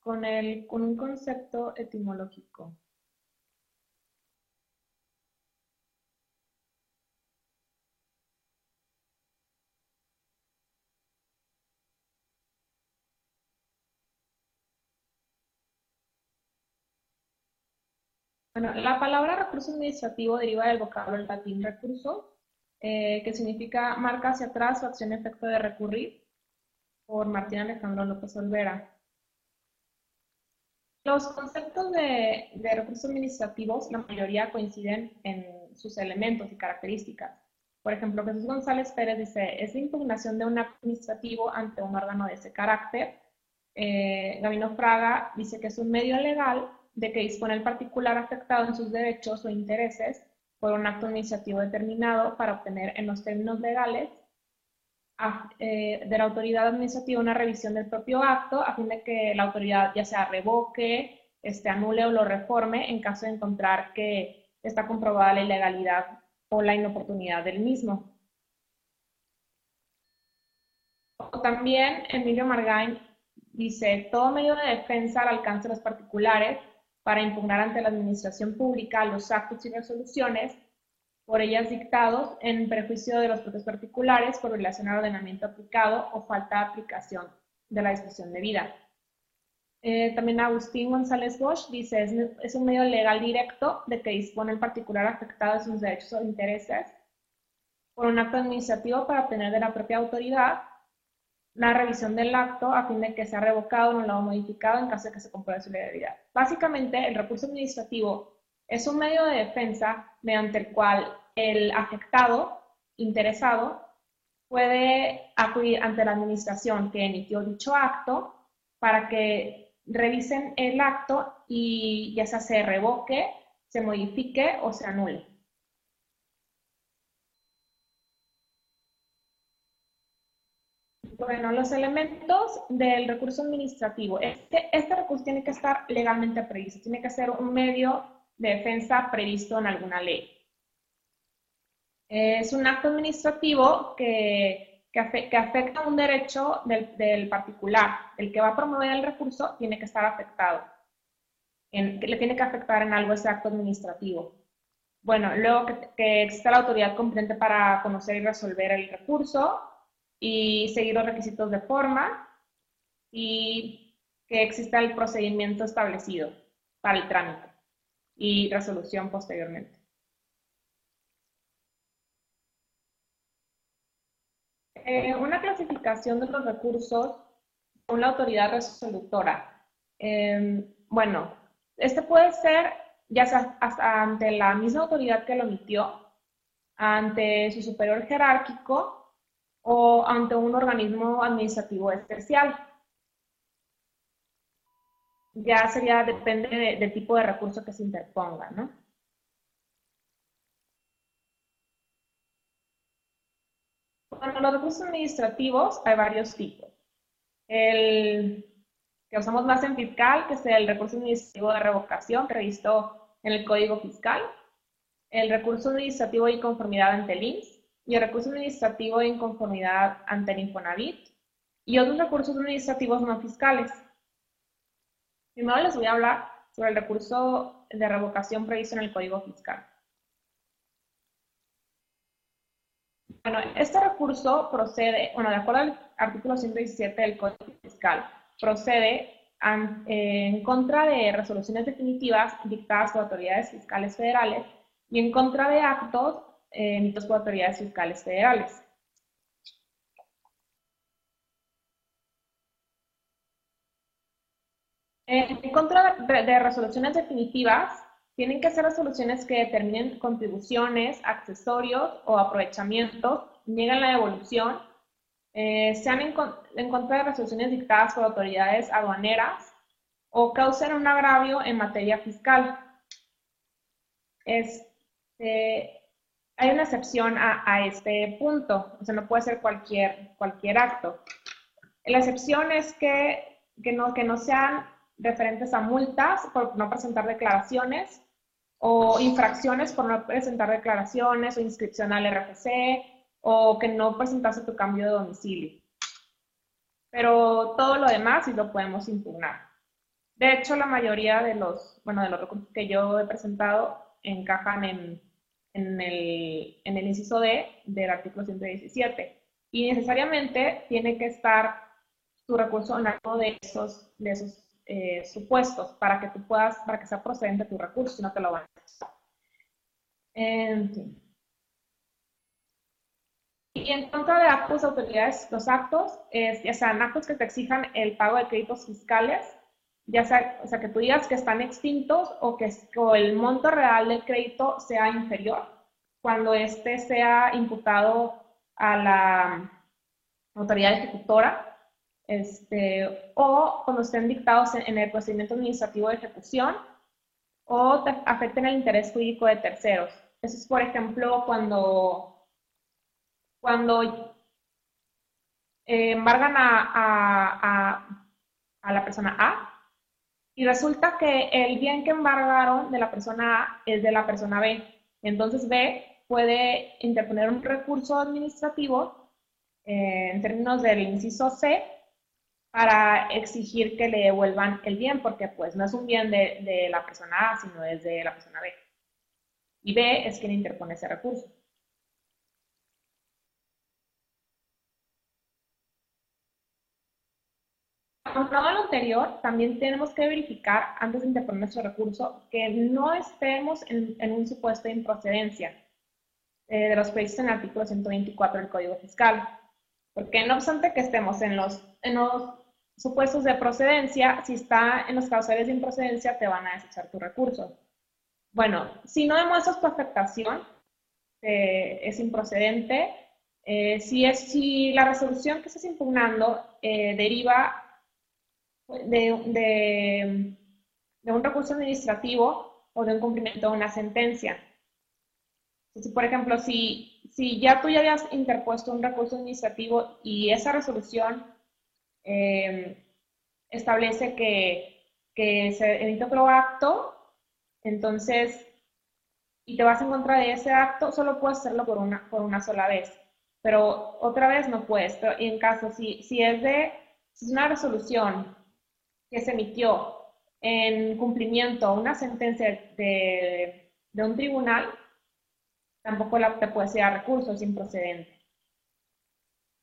con, el, con un concepto etimológico. Bueno, la palabra recurso administrativo deriva del vocablo latín recurso, eh, que significa marca hacia atrás o acción-efecto de recurrir, por Martín Alejandro López Olvera. Los conceptos de, recursos administrativos, la mayoría coinciden en sus elementos y características. Por ejemplo, Jesús González Pérez dice, es la impugnación de un administrativo ante un órgano de ese carácter. Eh, Gabino Fraga dice que es un medio legal de que dispone el particular afectado en sus derechos o intereses por un acto administrativo determinado para obtener en los términos legales de la autoridad administrativa una revisión del propio acto a fin de que la autoridad ya sea revoque, este, anule o lo reforme en caso de encontrar que está comprobada la ilegalidad o la inoportunidad del mismo. También Emilio Margain dice, todo medio de defensa al alcance de los particulares para impugnar ante la administración pública los actos y resoluciones por ellas dictados en perjuicio de los propios particulares por violación al ordenamiento aplicado o falta de aplicación de la disposición de vida. Eh, también Agustín González Bosch dice, es, es, un medio legal directo de que dispone el particular afectado de sus derechos o intereses por un acto administrativo para obtener de la propia autoridad la revisión del acto a fin de que sea revocado o no modificado en caso de que se compruebe su legalidad. Básicamente, el recurso administrativo es un medio de defensa mediante el cual el afectado, interesado, puede acudir ante la administración que emitió dicho acto para que revisen el acto y ya sea se revoque, se modifique o se anule. Bueno, los elementos del recurso administrativo. Este, este recurso tiene que estar legalmente previsto, tiene que ser un medio de defensa previsto en alguna ley. Es un acto administrativo que, que, afecta un derecho del, particular. El que va a promover el recurso tiene que estar afectado. En, le tiene que afectar en algo ese acto administrativo. Bueno, luego que, que exista la autoridad competente para conocer y resolver el recurso y seguir los requisitos de forma y que exista el procedimiento establecido para el trámite y resolución posteriormente. Eh, una clasificación de los recursos con la autoridad resolutora. Em, bueno, este puede ser ya sea ante la misma autoridad que lo emitió, ante su superior jerárquico o ante un organismo administrativo especial ya sería, depende del tipo de recurso que se interponga, ¿no? Bueno, los recursos administrativos hay varios tipos. El que usamos más en fiscal, que es el recurso administrativo de revocación previsto en el Código Fiscal, el recurso administrativo de inconformidad ante el INS y el recurso administrativo de inconformidad ante el Infonavit y otros recursos administrativos no fiscales, Primero les voy a hablar sobre el recurso de revocación previsto en el Código Fiscal. Bueno, este recurso procede, bueno, de acuerdo al artículo 117 del Código Fiscal, procede en contra de resoluciones definitivas dictadas por autoridades fiscales federales y en contra de actos eh, emitidos por autoridades fiscales federales. En contra de resoluciones definitivas, tienen que ser resoluciones que determinen contribuciones, accesorios o aprovechamientos, niegan la devolución, eh, sean en, contra de resoluciones dictadas por autoridades aduaneras o causen un agravio en materia fiscal. Este, hay una excepción a, este punto, o sea, no puede ser cualquier, cualquier acto. La excepción es que, que, no, que no sean referentes a multas por no presentar declaraciones o infracciones por no presentar declaraciones o inscripción al RFC o que no presentase tu cambio de domicilio. Pero todo lo demás sí lo podemos impugnar. De hecho, la mayoría de los, bueno, de los recursos que yo he presentado encajan en, en, el, en el inciso D del artículo 117. Y necesariamente tiene que estar tu recurso en alguno de esos, de esos eh, supuestos para que tú puedas, para que sea procedente tu recurso, si no te lo van a. En. Y en contra de actos de autoridades, los actos, ya sean actos que te exijan el pago de créditos fiscales, ya sea, o sea, que tú digas que están extintos o que el monto real del crédito sea inferior, cuando éste sea imputado a la autoridad ejecutora, este, o cuando estén dictados en, el procedimiento administrativo de ejecución, o afecten el interés jurídico de terceros. Eso es, por ejemplo, cuando, cuando eh, embargan a, a la persona A y resulta que el bien que embargaron de la persona A es de la persona B. Entonces B puede interponer un recurso administrativo eh, en términos del inciso C para exigir que le devuelvan el bien, porque pues no es un bien de, de la persona A, sino es de la persona B. Y B es quien interpone ese recurso. Aunado lo anterior, también tenemos que verificar, antes de interponer nuestro recurso, que no estemos en, un supuesto de improcedencia eh, de los previstos en el artículo 124 del Código Fiscal. Porque no obstante que estemos en los, en los supuestos de procedencia, si está en los causales de improcedencia, te van a desechar tu recurso. Bueno, si no demuestras tu afectación, eh, es improcedente. Eh, si, es, si la resolución que estás impugnando deriva de, un recurso administrativo o de un cumplimiento de una sentencia. por ejemplo, si, si ya tú ya habías interpuesto un recurso administrativo y esa resolución em, establece que, que se emite otro acto, entonces, y te vas en contra de ese acto, solo puedes hacerlo por una, por una sola vez. Pero otra vez no puedes. Pero en caso, si, si es de, si es una resolución que se emitió en cumplimiento a una sentencia de, un tribunal, tampoco la, te puede ser a recurso, es improcedente.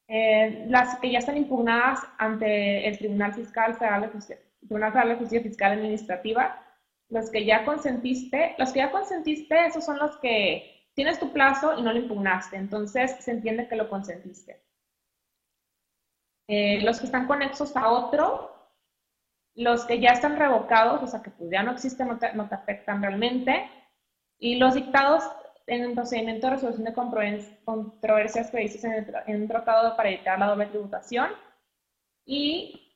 Eh, las que ya están impugnadas ante el Tribunal Fiscal Federal de Justicia, Tribunal Federal de Justicia Fiscal Administrativa, los que ya consentiste, los que ya consentiste, esos son los que tienes tu plazo y no lo impugnaste, entonces se entiende que lo consentiste. Eh, los que están conexos a otro, los que ya están revocados, o sea que pues ya no existen, no te, afectan realmente, y los dictados en el procedimiento de resolución de controversias previstas en, en un tratado para evitar la doble tributación, y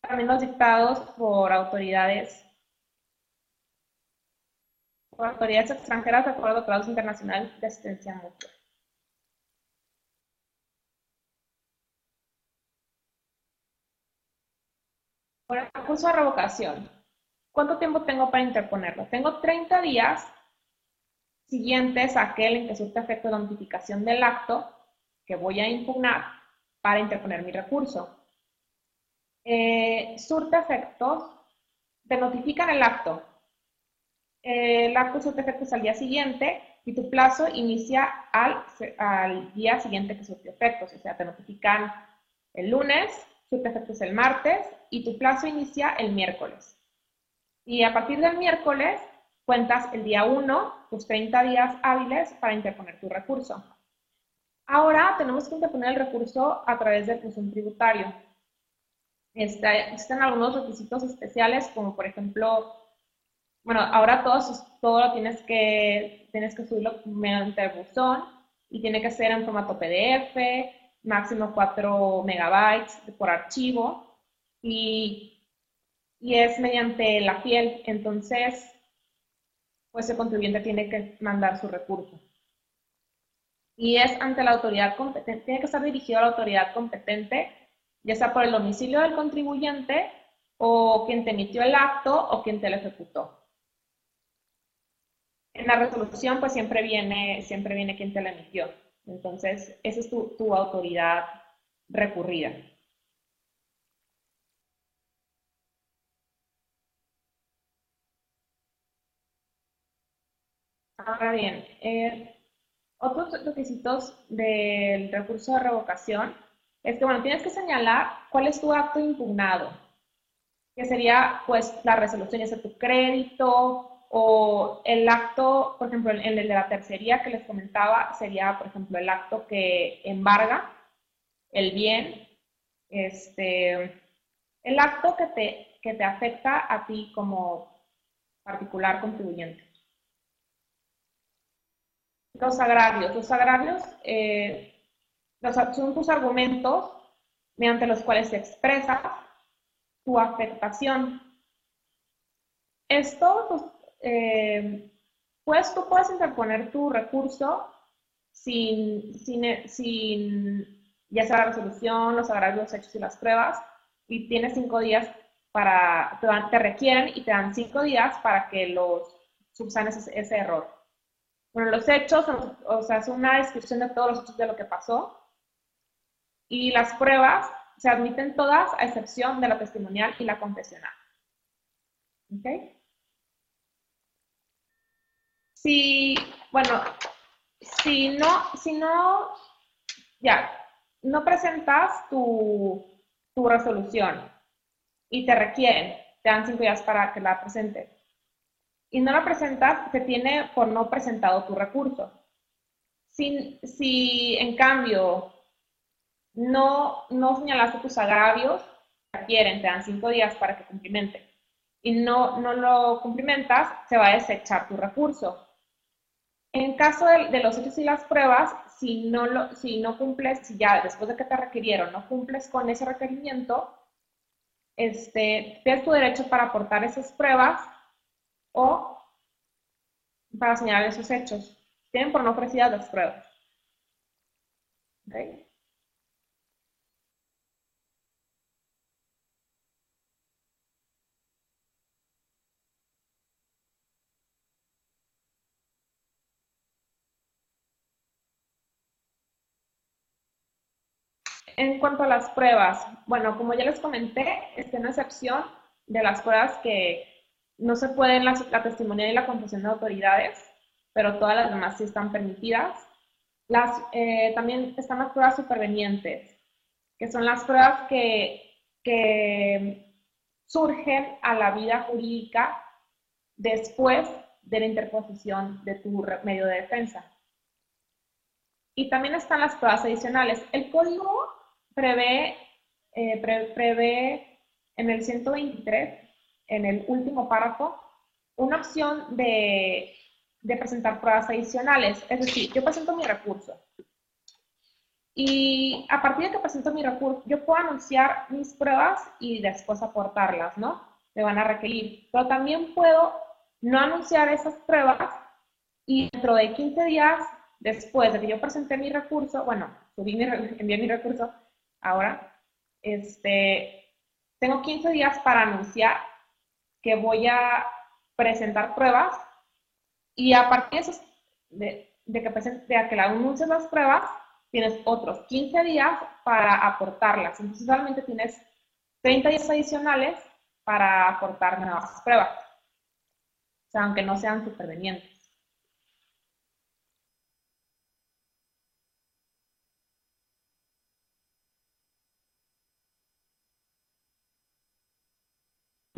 también los dictados por autoridades por autoridades extranjeras de acuerdo a tratados internacionales de asistencia mutua. Por el recurso de revocación, ¿cuánto tiempo tengo para interponerlo? Tengo 30 días siguientes a aquel en que surte efecto de notificación del acto que voy a impugnar para interponer mi recurso. Eh, surte efectos, te notifican el acto. el acto surte efectos al día siguiente y tu plazo inicia al, al día siguiente que surte efectos. O sea, te notifican el lunes, surte efectos el martes y tu plazo inicia el miércoles. Y a partir del miércoles cuentas el día 1, tus 30 días hábiles para interponer tu recurso. Ahora tenemos que interponer el recurso a través del función tributario. existen algunos requisitos especiales, como por ejemplo, bueno, ahora todo, todo lo tienes que, tienes que subirlo mediante el buzón y tiene que ser en formato PDF, máximo 4 megabytes por archivo y, y es mediante la piel, entonces pues el contribuyente tiene que mandar su recurso. Y es ante la autoridad competente, tiene que estar dirigido a la autoridad competente, ya sea por el domicilio del contribuyente o quien te emitió el acto o quien te lo ejecutó. En la resolución pues siempre viene, siempre viene quien te la emitió. Entonces, esa es tu, autoridad recurrida. Ahora bien, eh, otros requisitos del recurso de revocación es que, bueno, tienes que señalar cuál es tu acto impugnado, que sería, pues, la resolución de tu crédito o el acto, por ejemplo, en el de la tercería que les comentaba, sería, por ejemplo, el acto que embarga el bien, este, el acto que te, que te afecta a ti como particular contribuyente. Los agravios. Los agravios eh, son tus argumentos mediante los cuales se expresa tu afectación. Esto, pues, eh, pues tú puedes interponer tu recurso sin, sin, sin ya sea la resolución, los agravios, hechos y las pruebas, y tienes cinco días para, te requieren y te dan cinco días para que los subsanes ese error. Bueno, los hechos, o sea, es una descripción de todos los hechos de lo que pasó. Y las pruebas se admiten todas a excepción de la testimonial y la confesional. ¿Ok? Si, bueno, si no, si no, ya, no presentas tu, tu resolución y te requieren, te dan cinco días para que la presentes y no la presentas, se tiene por no presentado tu recurso. Si, si en cambio no, no señalaste tus agravios, te quieren, te dan cinco días para que cumplimente, y no, no lo cumplimentas, se va a desechar tu recurso. En caso de, los hechos y las pruebas, si no, lo, si no cumples, si ya después de que te requirieron no cumples con ese requerimiento, este, tienes tu derecho para aportar esas pruebas o para señalar esos hechos. Tienen por no ofrecidas las pruebas. En cuanto a las pruebas, bueno, como ya les comenté, es una excepción de las pruebas que no se pueden la, la testimonial y la confesión de autoridades, pero todas las demás sí están permitidas. Las, eh, también están las pruebas supervenientes, que son las pruebas que, que surgen a la vida jurídica después de la interposición de tu medio de defensa. Y también están las pruebas adicionales. El código prevé, eh, prevé en el 123 en el último párrafo una opción de, presentar pruebas adicionales. Es decir, yo presento mi recurso. Y a partir de que presento mi recurso, yo puedo anunciar mis pruebas y después aportarlas, ¿no? Me van a requerir. Pero también puedo no anunciar esas pruebas y dentro de 15 días después de que yo presenté mi recurso, bueno, subí mi, envié mi recurso ahora, este, tengo 15 días para anunciar que voy a presentar pruebas y a partir de, de, que, presente, de que la anuncies las pruebas, tienes otros 15 días para aportarlas. Entonces, solamente tienes 30 días adicionales para aportar nuevas pruebas. O sea, aunque no sean supervenientes.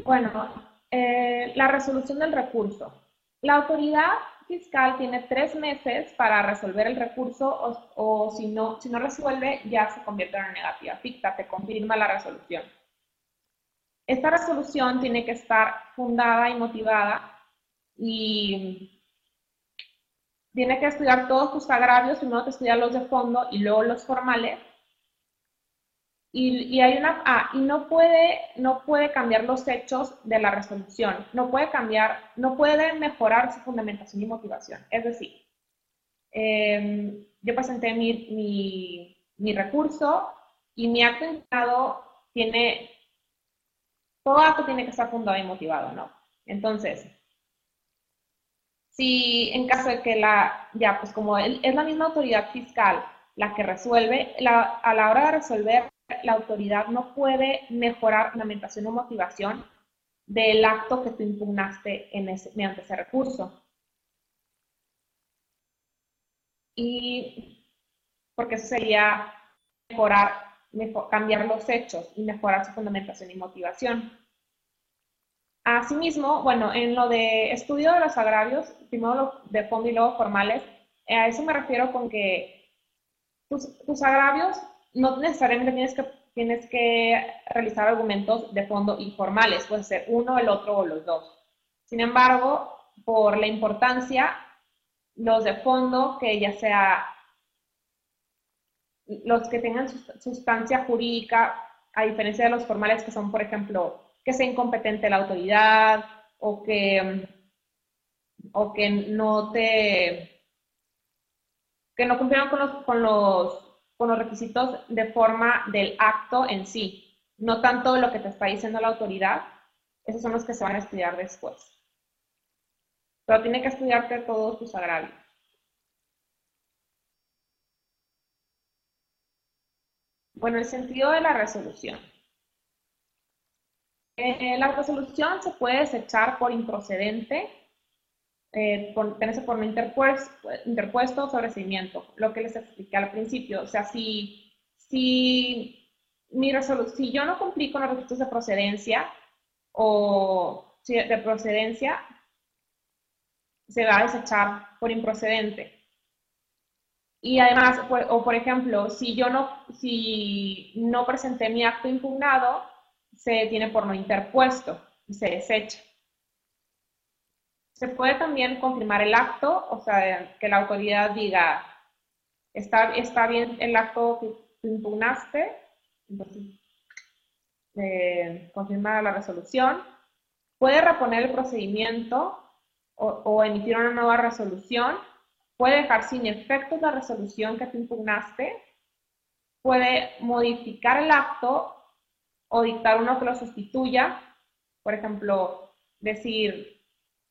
Bueno, eh, la resolución del recurso. La autoridad fiscal tiene tres meses para resolver el recurso o, si, no, si no resuelve ya se convierte en una negativa ficta, te confirma la resolución. Esta resolución tiene que estar fundada y motivada y tiene que estudiar todos tus agravios, primero te estudiar los de fondo y luego los formales y, hay una, ah, y no puede, no puede cambiar los hechos de la resolución, no puede cambiar, no puede mejorar su fundamentación y motivación. Es decir, em, yo presenté mi, mi, recurso y mi acto tiene, todo acto tiene que estar fundado y motivado, ¿no? Entonces, si en caso de que la, ya, pues como es la misma autoridad fiscal la que resuelve, a la hora de resolver la autoridad no puede mejorar fundamentación o motivación del acto que tú impugnaste en ese, mediante ese recurso. y porque eso sería mejorar, cambiar los hechos y mejorar su fundamentación y motivación. Asimismo, bueno, en lo de estudio de los agravios, primero de fondo y luego formales, a eso me refiero con que tus, agravios no necesariamente tienes que, tienes que realizar argumentos de fondo informales, puede ser uno, el otro o los dos. Sin embargo, por la importancia, los de fondo, que ya sea los que tengan sustancia jurídica, a diferencia de los formales que son, por ejemplo, que sea incompetente la autoridad o que, o que no te que no cumplieron con los, con los, con los requisitos de forma del acto en sí, no tanto lo que te está diciendo la autoridad, esos son los que se van a estudiar después. Pero tiene que estudiarte todos tus agravios. Bueno, el sentido de la resolución. Eh, la resolución se puede desechar por improcedente, eh, por, por un interpuesto, interpuesto sobrecimiento, lo que les expliqué al principio. O sea, si, si, mi si yo no cumplí con los requisitos de procedencia o de procedencia, se va a desechar por improcedente. Y además, o por ejemplo, si yo no, si no presenté mi acto impugnado, se tiene por no interpuesto y se desecha. Se puede también confirmar el acto, o sea, que la autoridad diga, está, está bien el acto que impugnaste, entonces eh, confirmar la resolución. Puede reponer el procedimiento o, o, emitir una nueva resolución. Puede dejar sin efectos la resolución que te impugnaste. Puede modificar el acto o dictar uno que lo sustituya. Por ejemplo, decir,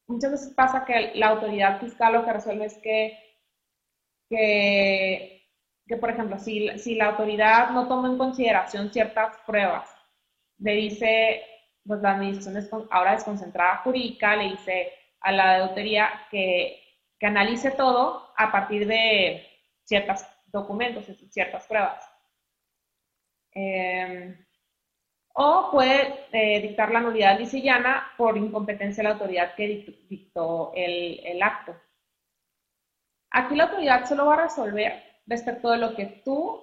muchas veces pasa que la autoridad fiscal lo que resuelve es que, que, por ejemplo, si, si, la autoridad no toma en consideración ciertas pruebas, le dice, pues la administración ahora desconcentrada jurídica, le dice a la auditoría que, que analice todo a partir de ciertos documentos, ciertas pruebas. Eh, o puede eh, dictar la nulidad lisillana por incompetencia de la autoridad que dictó el, acto. Aquí la autoridad solo va a resolver respecto de lo que tú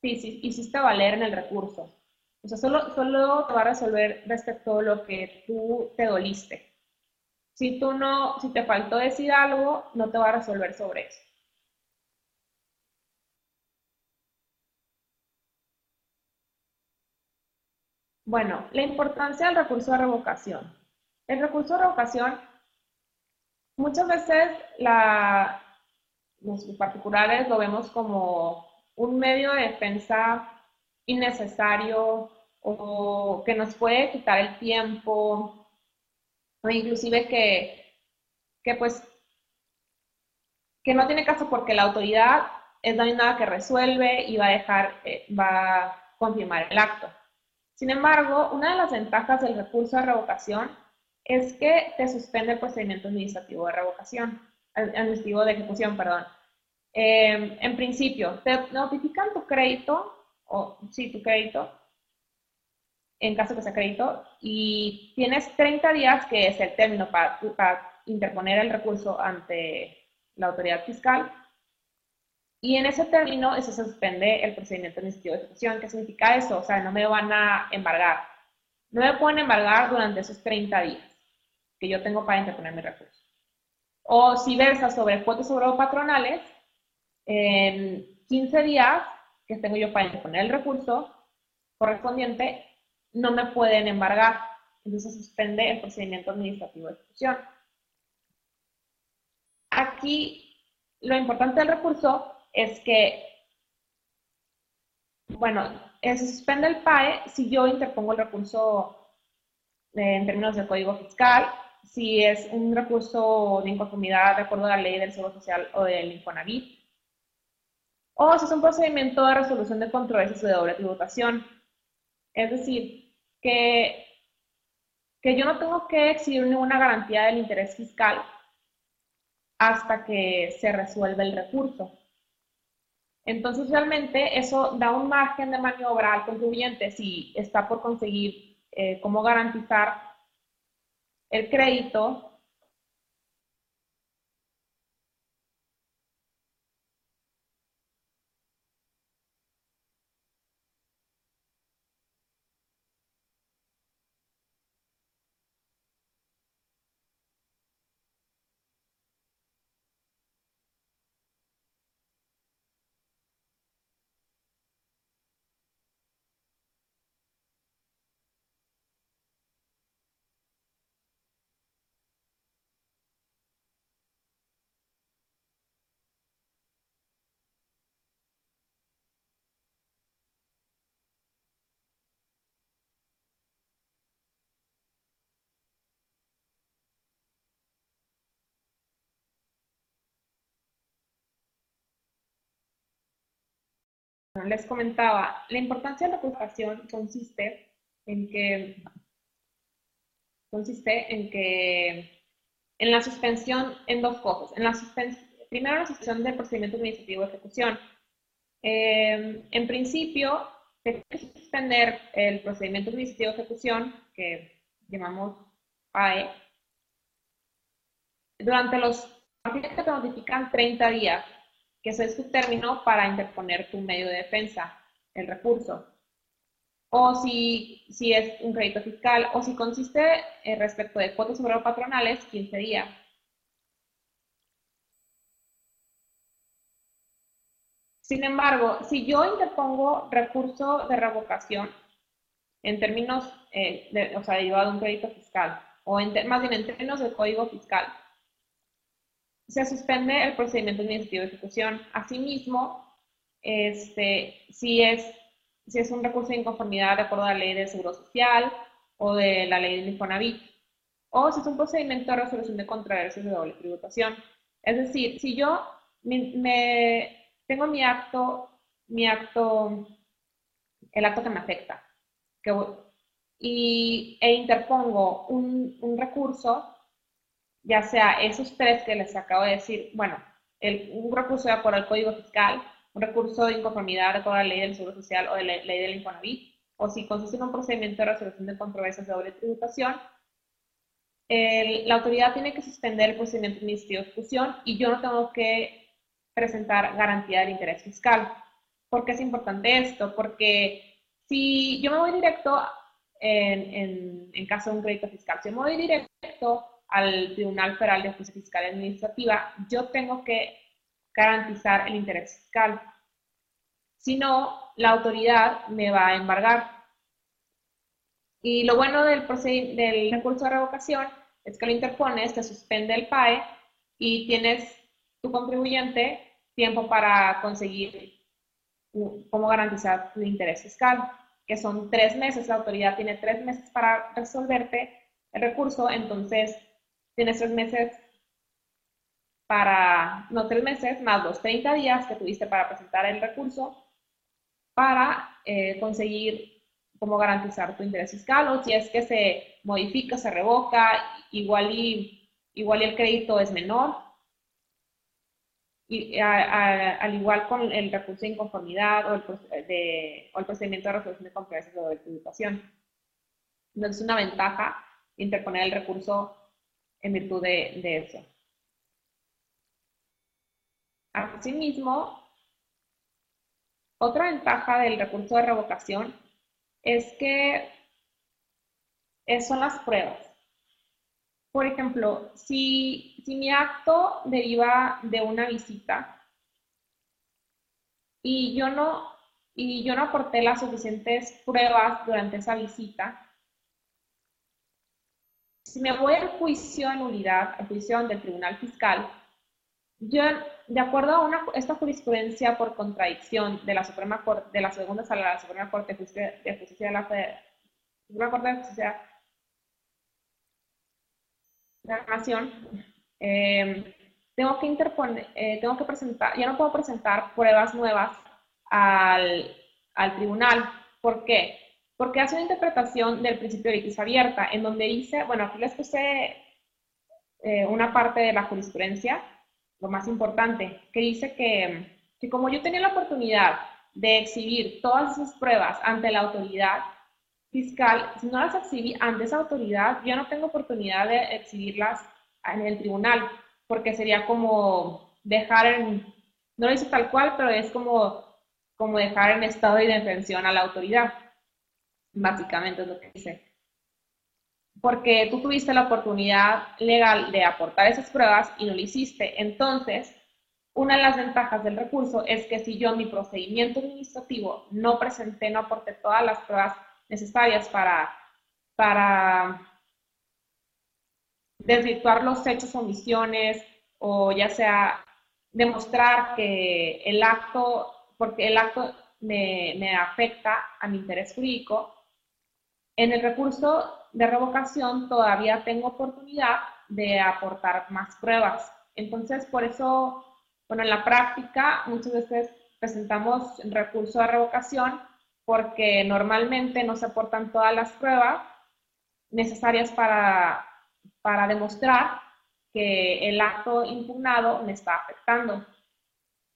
hiciste valer en el recurso. O sea, solo, solo te va a resolver respecto de lo que tú te doliste. Si tú no, si te faltó decir algo, no te va a resolver sobre eso. Bueno, la importancia del recurso de revocación. El recurso de revocación, muchas veces los particulares lo vemos como un medio de defensa innecesario o que nos puede quitar el tiempo o inclusive que, que pues que no tiene caso porque la autoridad es la misma que resuelve y va a dejar, eh, va a confirmar el acto. Sin embargo, una de las ventajas del recurso de revocación es que te suspende el procedimiento administrativo de revocación, administrativo de ejecución, perdón. Em, en principio, te notifican tu crédito, o sí, tu crédito, en caso que sea crédito, y tienes 30 días, que es el término para interponer el recurso ante la autoridad fiscal, y en ese término se suspende el procedimiento administrativo de ejecución. ¿Qué significa eso? O sea, no me van a embargar. No me pueden embargar durante esos 30 días que yo tengo para interponer mi recurso. O si versa sobre cuotas sobre patronales, en 15 días que tengo yo para interponer el recurso correspondiente, no me pueden embargar. Entonces suspende el procedimiento administrativo de ejecución. Aquí lo importante del recurso es que, bueno, se suspende el PAE si yo interpongo el recurso eh, en términos del Código Fiscal, si es un recurso de inconformidad de acuerdo a la ley del Seguro Social o del Infonavit, o si es un procedimiento de resolución de controversias de doble tributación. Es decir, que, que yo no tengo que exigir ninguna garantía del interés fiscal hasta que se resuelve el recurso. Entonces, realmente eso da un margen de maniobra al contribuyente si está por conseguir eh, cómo garantizar el crédito les comentaba, la importancia de la preocupación consiste en que consiste en que en la suspensión en dos cosas. En la primero, la suspensión del procedimiento administrativo de ejecución. Eh, en principio, se suspender el procedimiento administrativo de ejecución, que llamamos AE, durante los que notifican 30 días que ese es tu término para interponer tu medio de defensa, el recurso. O si, si es un crédito fiscal, o si consiste eh, respecto de cuotas sobre patronales, 15 días. Sin embargo, si yo interpongo recurso de revocación en términos, eh, de, o sea, derivado de un crédito fiscal, o en, más bien en términos del código fiscal, se suspende el procedimiento administrativo de ejecución. Asimismo, este, si, es, si es un recurso de inconformidad de acuerdo a la ley de seguro social o de la ley de Infonavit, o si es un procedimiento de resolución de controversias de doble tributación. Es decir, si yo me, tengo mi acto, mi acto, el acto que me afecta, que, y, e interpongo un, un recurso, ya sea esos tres que les acabo de decir, bueno, el, un recurso de acuerdo al Código Fiscal, un recurso de inconformidad a la ley del Seguro Social o de la ley del Infonavit, o si consiste en un procedimiento de resolución de controversias de doble tributación, la autoridad tiene que suspender el procedimiento administrativo de ejecución y yo no tengo que presentar garantía del interés fiscal. ¿Por qué es importante esto? Porque si yo me voy directo en, en, en caso de un crédito fiscal, si me voy directo al Tribunal Federal de Justicia Fiscal Administrativa, yo tengo que garantizar el interés fiscal. Si no, la autoridad me va a embargar. Y lo bueno del, del recurso de revocación es que lo interpones, te suspende el PAE y tienes tu contribuyente tiempo para conseguir cómo garantizar tu interés fiscal, que son tres meses. La autoridad tiene tres meses para resolverte el recurso, entonces tienes tres meses para, no tres meses, más los 30 días que tuviste para presentar el recurso para eh, conseguir cómo garantizar tu interés fiscal o si es que se modifica, se revoca, igual y, igual y el crédito es menor, y, al igual con el recurso de inconformidad o el, de, o el procedimiento de resolución de controversias o de tributación. Entonces, es una ventaja interponer el recurso en virtud de, eso. Asimismo, otra ventaja del recurso de revocación es que son las pruebas. Por ejemplo, si, si mi acto deriva de una visita y yo no, y yo no aporté las suficientes pruebas durante esa visita, si me voy al juicio de nulidad, al juicio del Tribunal Fiscal, yo, de acuerdo a una, esta jurisprudencia por contradicción de la Suprema Corte, de la segunda sala de la Suprema Corte de Justicia de, Justicia de la Suprema Corte de Justicia de la Nación, eh, tengo que interponer, eh, tengo que presentar, ya no puedo presentar pruebas nuevas al, al tribunal. ¿Por qué? Porque hace una interpretación del principio de litis abierta, en donde dice, bueno, aquí les puse eh, una parte de la jurisprudencia, lo más importante, que dice que, que como yo tenía la oportunidad de exhibir todas esas pruebas ante la autoridad fiscal, si no las exhibí ante esa autoridad, yo no tengo oportunidad de exhibirlas en el tribunal, porque sería como dejar en, no lo dice tal cual, pero es como, como dejar en estado de indefensión a la autoridad. Básicamente es lo que dice. Porque tú tuviste la oportunidad legal de aportar esas pruebas y no lo hiciste. Entonces, una de las ventajas del recurso es que si yo en mi procedimiento administrativo no presenté, no aporté todas las pruebas necesarias para, para desvirtuar los hechos omisiones, o ya sea demostrar que el acto, porque el acto me, me afecta a mi interés jurídico, en el recurso de revocación todavía tengo oportunidad de aportar más pruebas. Entonces, por eso bueno, en la práctica muchas veces presentamos recurso de revocación porque normalmente no se aportan todas las pruebas necesarias para, para demostrar que el acto impugnado me está afectando.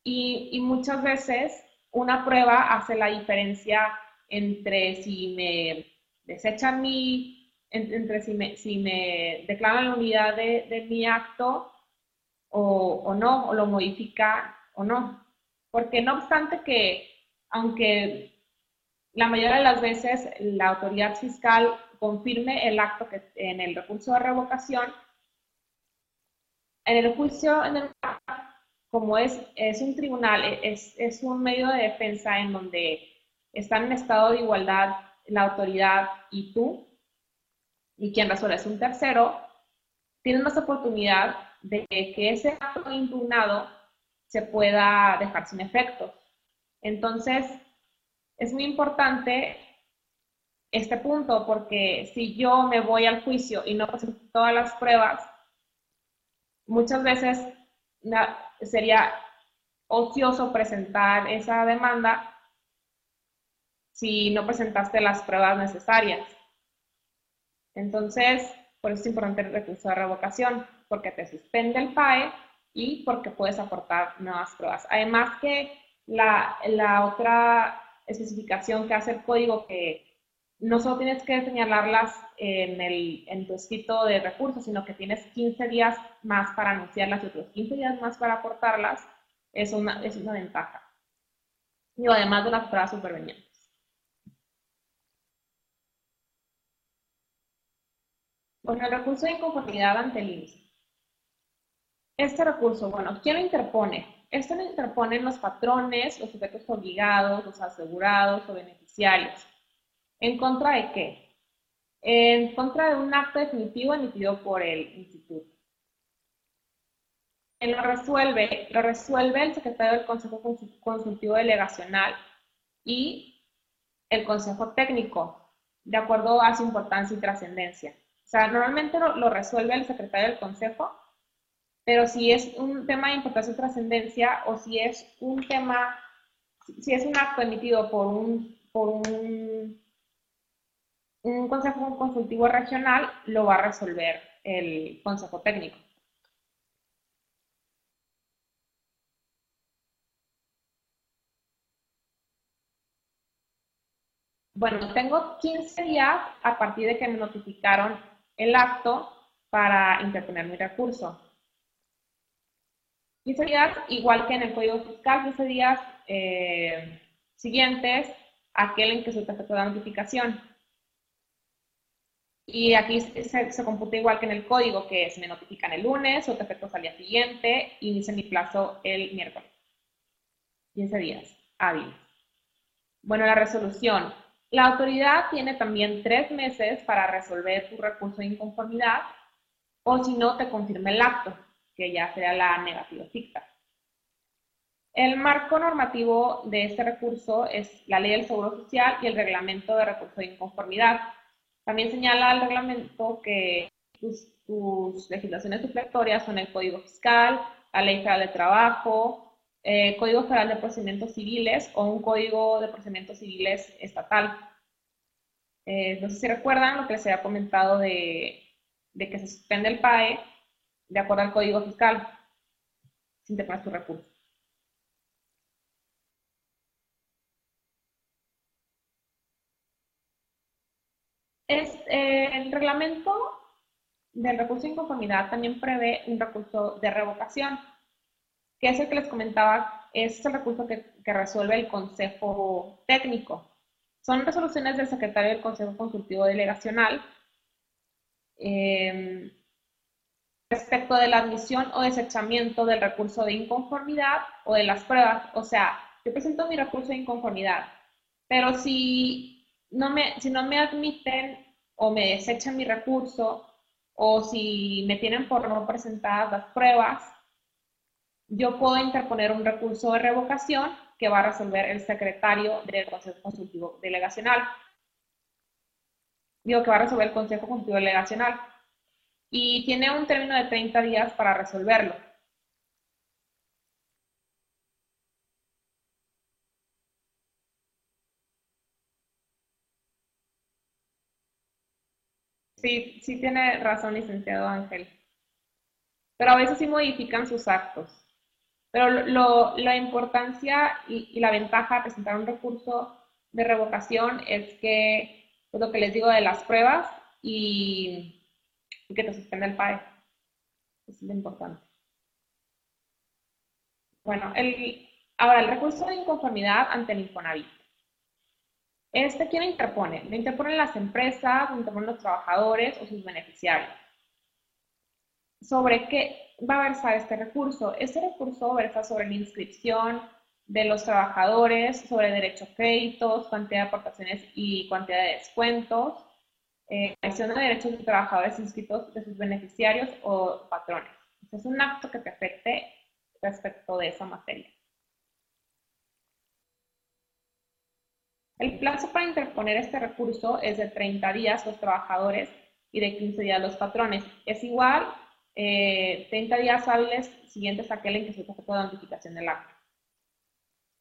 Y, y, muchas veces una prueba hace la diferencia entre si me desechan mi, entre si me, si me declaran la unidad de, de mi acto o, no, o lo modifica o no. Porque no obstante que, aunque la mayoría de las veces la autoridad fiscal confirme el acto que en el recurso de revocación, en el juicio, en el, como es, es un tribunal, es, es un medio de defensa en donde están en estado de igualdad la autoridad y tú, y quien resuelve es un tercero, tienes más oportunidad de que ese acto impugnado se pueda dejar sin efecto. Entonces, es muy importante este punto porque si yo me voy al juicio y no presento todas las pruebas, muchas veces sería ocioso presentar esa demanda si no presentaste las pruebas necesarias. Entonces, por eso es importante el recurso de revocación porque te suspende el PAE y porque puedes aportar nuevas pruebas. Además que la, la otra especificación que hace el código que no solo tienes que señalarlas en, el, en tu escrito de recursos, sino que tienes 15 días más para anunciarlas y otros 15 días más para aportarlas, es una, es una ventaja. Y además de las pruebas supervenientes. Con el recurso de inconformidad ante el INSS. Este recurso, bueno, ¿quién lo interpone? Esto lo interponen los patrones, los sujetos obligados, los asegurados o beneficiarios. ¿En contra de qué? En contra de un acto definitivo emitido por el instituto. Lo resuelve, lo resuelve el secretario del Consejo Consultivo Delegacional y el Consejo Técnico, de acuerdo a su importancia y trascendencia. O sea, normalmente lo, resuelve el secretario del Consejo pero si es un tema de importancia o trascendencia o si es un tema, si es un acto emitido por un, por un, un consejo consultivo regional, lo va a resolver el consejo técnico. Bueno, tengo 15 días a partir de que me notificaron el acto para interponer mi recurso. 15 días, igual que en el Código Fiscal, 15 días eh, siguientes aquel en que se efecto la notificación. Y aquí se, computa igual que en el código, que es me notifican el lunes, o te efectos al día siguiente, dice mi plazo el miércoles. 15 días hábiles. Bueno, la resolución. La autoridad tiene también tres meses para resolver tu recurso de inconformidad, o si no, te confirma el acto que ya será la negativa ficta. El marco normativo de este recurso es la Ley del Seguro Social y el Reglamento de Recurso de Inconformidad. También señala el reglamento que tus, legislaciones supletorias son el Código Fiscal, la Ley Federal de Trabajo, eh, Código Federal de Procedimientos Civiles o un Código de Procedimientos Civiles estatal. Eh, no sé si recuerdan lo que les había comentado de, que se suspende el PAE de acuerdo al Código Fiscal. si interpones tu recurso. Es, eh, el reglamento del recurso de inconformidad también prevé un recurso de revocación, que es el que les comentaba, es el recurso que, resuelve el Consejo Técnico. Son resoluciones del secretario del Consejo Consultivo Delegacional em, respecto de la admisión o desechamiento del recurso de inconformidad o de las pruebas. O sea, yo presento mi recurso de inconformidad, pero si no me, si no me admiten o me desechan mi recurso o si me tienen por no presentadas las pruebas, yo puedo interponer un recurso de revocación que va a resolver el secretario del Consejo Consultivo Delegacional. Digo que va a resolver el Consejo Consultivo Delegacional. Y tiene un término de 30 días para resolverlo. Sí, sí tiene razón, licenciado Ángel. Pero a veces sí modifican sus actos. Pero lo, la importancia y, la ventaja de presentar un recurso de revocación es que, es lo que les digo de las pruebas y, que te suspende el PAE. Eso es lo importante. Bueno, el, ahora el recurso de inconformidad ante el Infonavit. Este, ¿quién interpone? Lo interponen las empresas, lo interponen los trabajadores o sus beneficiarios. ¿Sobre qué va a versar este recurso? Este recurso versa sobre la inscripción de los trabajadores, sobre derecho a créditos, cantidad de aportaciones y cantidad de descuentos, eh, de derechos de trabajadores inscritos de sus beneficiarios o patrones. es un acto que te afecte respecto de esa materia. El plazo para interponer este recurso es de 30 días los trabajadores y de 15 días los patrones. Es igual, 30 eh, días hábiles siguientes a aquel en que se efecto de notificación del acto.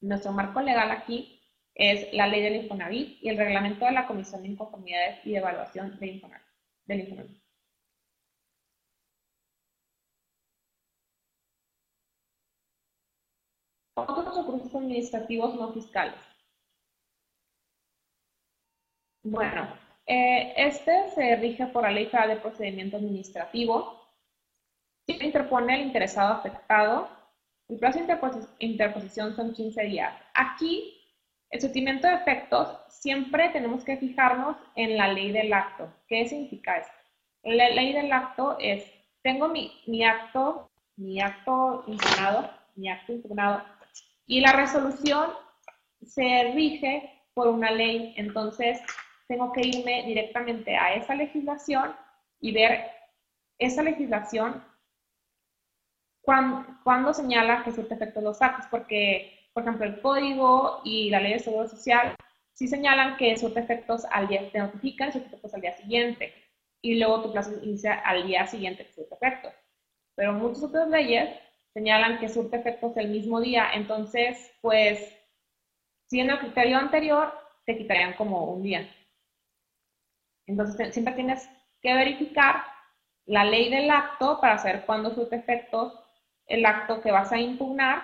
Nuestro marco legal aquí es la ley del Infonavit y el reglamento de la Comisión de Inconformidades y de Evaluación de Infonavit, del Infonavit. Otros recursos administrativos no fiscales. Bueno, eh, este se rige por la Ley Federal de Procedimiento Administrativo. Si interpone el interesado afectado, el plazo de interposición son 15 días. Aquí, el sometimiento de efectos, siempre tenemos que fijarnos en la ley del acto. ¿Qué significa esto? La ley del acto es, tengo mi, mi acto, mi acto impugnado, mi acto impugnado, y la resolución se rige por una ley. Entonces, tengo que irme directamente a esa legislación y ver esa legislación cuando, señala que surte efecto los actos, porque, por ejemplo, el código y la ley de seguro social sí señalan que surte efectos al día, te notifican surte efectos al día siguiente, y luego tu plazo inicia al día siguiente que surte efectos. Pero muchas otras leyes señalan que surte efectos el mismo día, entonces, pues, si en el criterio anterior, te quitarían como un día. Entonces, siempre tienes que verificar la ley del acto para saber cuándo surte efectos el acto que vas a impugnar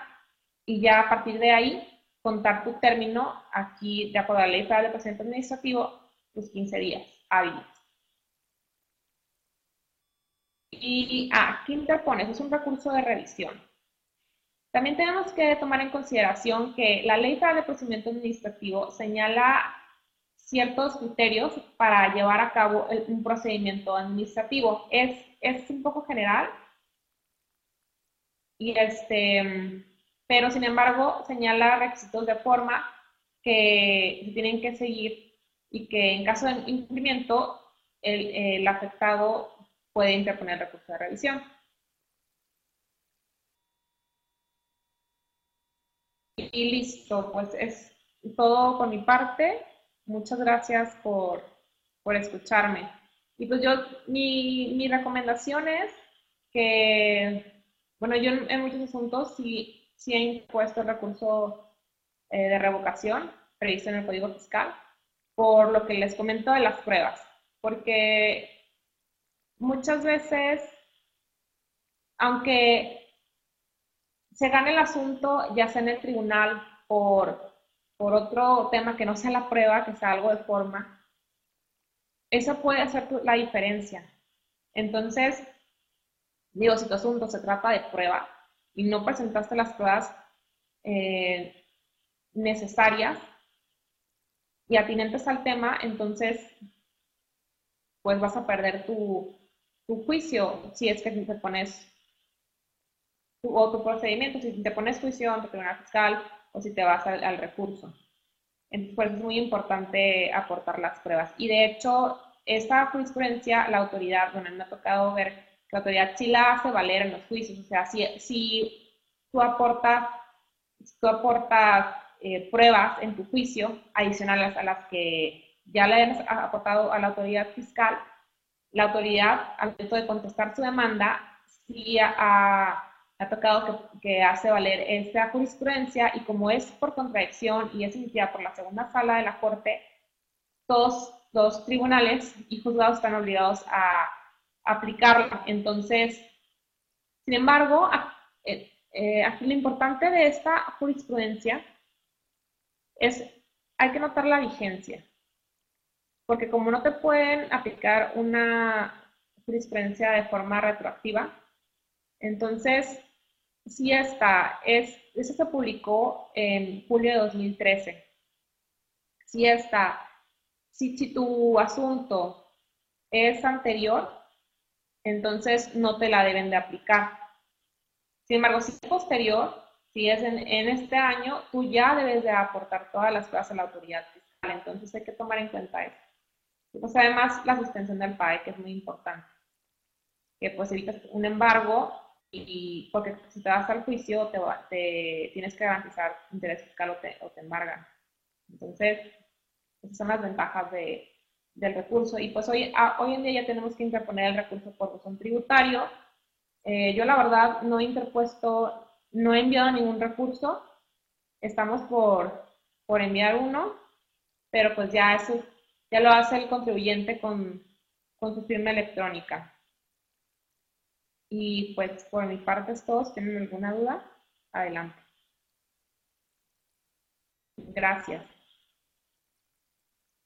y ya a partir de ahí contar tu término aquí, de acuerdo a la ley federal de procedimiento administrativo, los 15 días hábiles. Y ah, aquí interpones, es un recurso de revisión. También tenemos que tomar en consideración que la ley federal de procedimiento administrativo señala ciertos criterios para llevar a cabo un procedimiento administrativo. Es, es un poco general, y este, pero sin embargo señala requisitos de forma que se tienen que seguir y que en caso de incumplimiento el, el afectado puede interponer recurso de revisión. Y listo, pues es todo por mi parte. Muchas gracias por, escucharme. Y pues yo, mi, mi recomendación es que, bueno, yo en, muchos asuntos sí, sí he impuesto el recurso eh, de revocación previsto en el Código Fiscal, por lo que les comento de las pruebas, porque muchas veces, aunque se gana el asunto, ya sea en el tribunal por, por otro tema que no sea la prueba, que sea algo de forma, eso puede hacer la diferencia. Entonces, digo, si tu asunto se trata de prueba y no presentaste las pruebas eh, necesarias y atinentes al tema, entonces, pues vas a perder tu, tu juicio si es que te pones o tu procedimiento, si te pones juicio ante el tribunal fiscal o si te vas al, recurso. Entonces, pues es muy importante aportar las pruebas. Y de hecho, esta jurisprudencia, la autoridad, bueno, me ha tocado ver la autoridad sí la hace valer en los juicios. O sea, si, si tú aportas, tú aportas eh, pruebas en tu juicio adicionales a las que ya le has aportado a la autoridad fiscal, la autoridad, al momento de contestar su demanda, sí ha ha tocado que, hace valer esta jurisprudencia y como es por contradicción y es emitida por la segunda sala de la Corte, todos los tribunales y juzgados están obligados a, aplicarla. Entonces, sin embargo, eh, eh, aquí lo importante de esta jurisprudencia es, hay que notar la vigencia, porque como no te pueden aplicar una jurisprudencia de forma retroactiva, entonces Sí está. Es, eso se publicó en julio de 2013. Sí está. Si, si tu asunto es anterior, entonces no te la deben de aplicar. Sin embargo, si es posterior, si es en, este año, tú ya debes de aportar todas las pruebas a la autoridad fiscal. Entonces hay que tomar en cuenta eso. Pues además la suspensión del PAE, que es muy importante. Que pues evitas un embargo y porque si te vas al juicio te, te tienes que garantizar interés fiscal o te, o te embargan. Entonces, esas son las ventajas de, del recurso. Y pues hoy, hoy en día ya tenemos que interponer el recurso por razón tributario. Eh, yo la verdad no he interpuesto, no he enviado ningún recurso. Estamos por, por enviar uno, pero pues ya eso ya lo hace el contribuyente con, con su firma electrónica. Y pues por mi parte es todo. ¿Tienen alguna duda? Adelante. Gracias.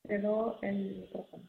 Cedo el micrófono.